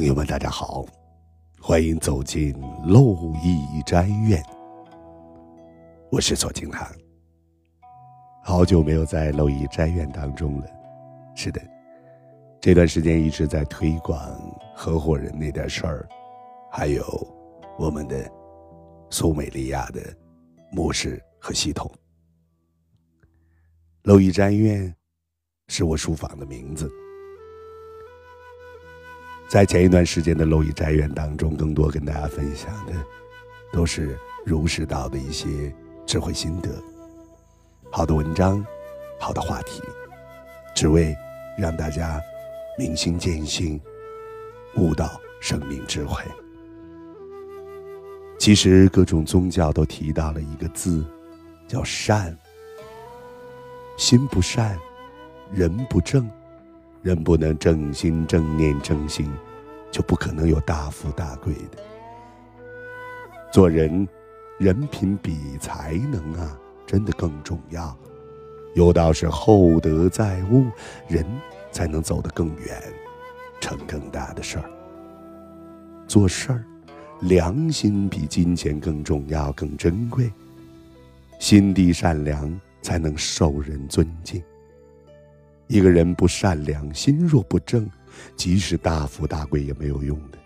朋友们，大家好，欢迎走进漏益斋院。我是左金堂，好久没有在漏益斋院当中了。是的，这段时间一直在推广合伙人那点事儿，还有我们的苏美利亚的模式和系统。漏益斋院是我书房的名字。在前一段时间的蝼蚁斋院当中，更多跟大家分享的都是儒释道的一些智慧心得，好的文章，好的话题，只为让大家明心见性，悟到生命智慧。其实各种宗教都提到了一个字，叫善。心不善，人不正。人不能正心正念正心，就不可能有大富大贵的。做人，人品比才能啊，真的更重要。有道是厚德载物，人才能走得更远，成更大的事儿。做事儿，良心比金钱更重要、更珍贵。心地善良，才能受人尊敬。一个人不善良，心若不正，即使大富大贵也没有用的。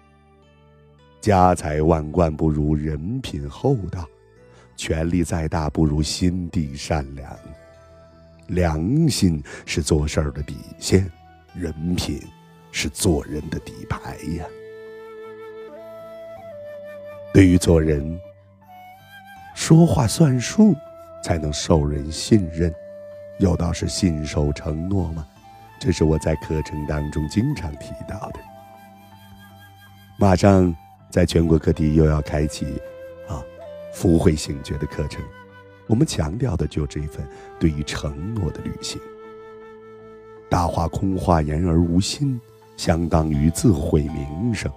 家财万贯不如人品厚道，权力再大不如心地善良。良心是做事儿的底线，人品是做人的底牌呀。对于做人，说话算数，才能受人信任。有道是信守承诺吗？这是我在课程当中经常提到的。马上在全国各地又要开启啊，福慧醒觉的课程，我们强调的就这份对于承诺的履行。大话空话言而无信，相当于自毁名声；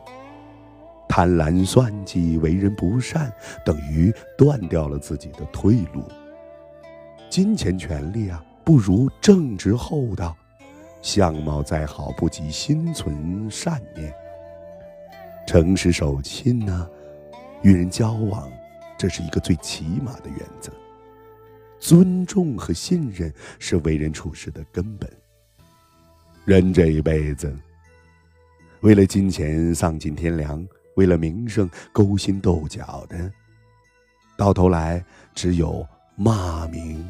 贪婪算计为人不善，等于断掉了自己的退路。金钱权利啊，不如正直厚道；相貌再好，不及心存善念。诚实守信呢，与人交往，这是一个最起码的原则。尊重和信任是为人处事的根本。人这一辈子，为了金钱丧尽天良，为了名声勾心斗角的，到头来只有。骂名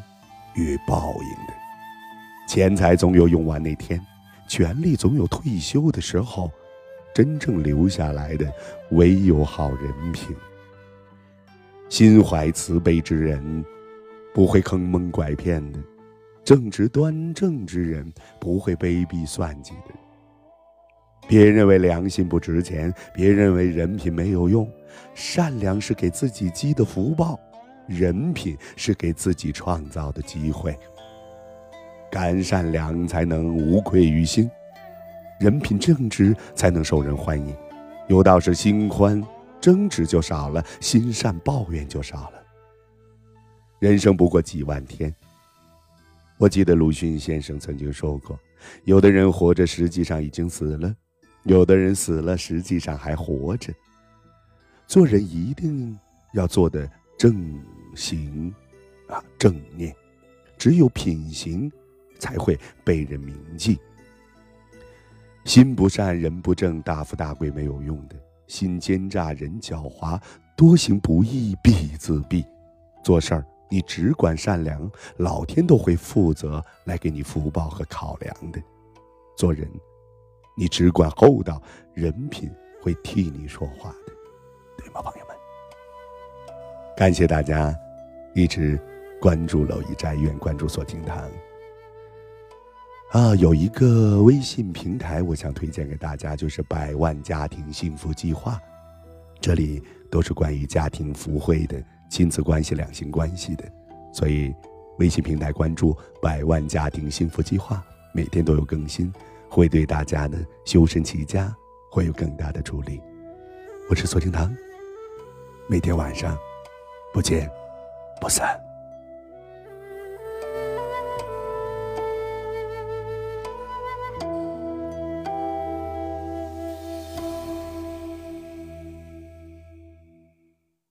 与报应的，钱财总有用完那天，权力总有退休的时候，真正留下来的唯有好人品。心怀慈悲之人，不会坑蒙拐骗的；正直端正之人，不会卑鄙算计的。别认为良心不值钱，别认为人品没有用，善良是给自己积的福报。人品是给自己创造的机会，敢善良才能无愧于心，人品正直才能受人欢迎。有道是：心宽争执就少了，心善抱怨就少了。人生不过几万天，我记得鲁迅先生曾经说过：有的人活着，实际上已经死了；有的人死了，实际上还活着。做人一定要做的正。行，啊，正念，只有品行，才会被人铭记。心不善，人不正，大富大贵没有用的。心奸诈，人狡猾，多行不义必自毙。做事儿，你只管善良，老天都会负责来给你福报和考量的。做人，你只管厚道，人品会替你说话的，对吗，朋友们？感谢大家。一直关注蝼蚁斋院，关注锁金堂。啊，有一个微信平台，我想推荐给大家，就是百万家庭幸福计划。这里都是关于家庭福慧的、亲子关系、两性关系的，所以微信平台关注百万家庭幸福计划，每天都有更新，会对大家的修身齐家会有更大的助力。我是锁金堂，每天晚上不见。不散。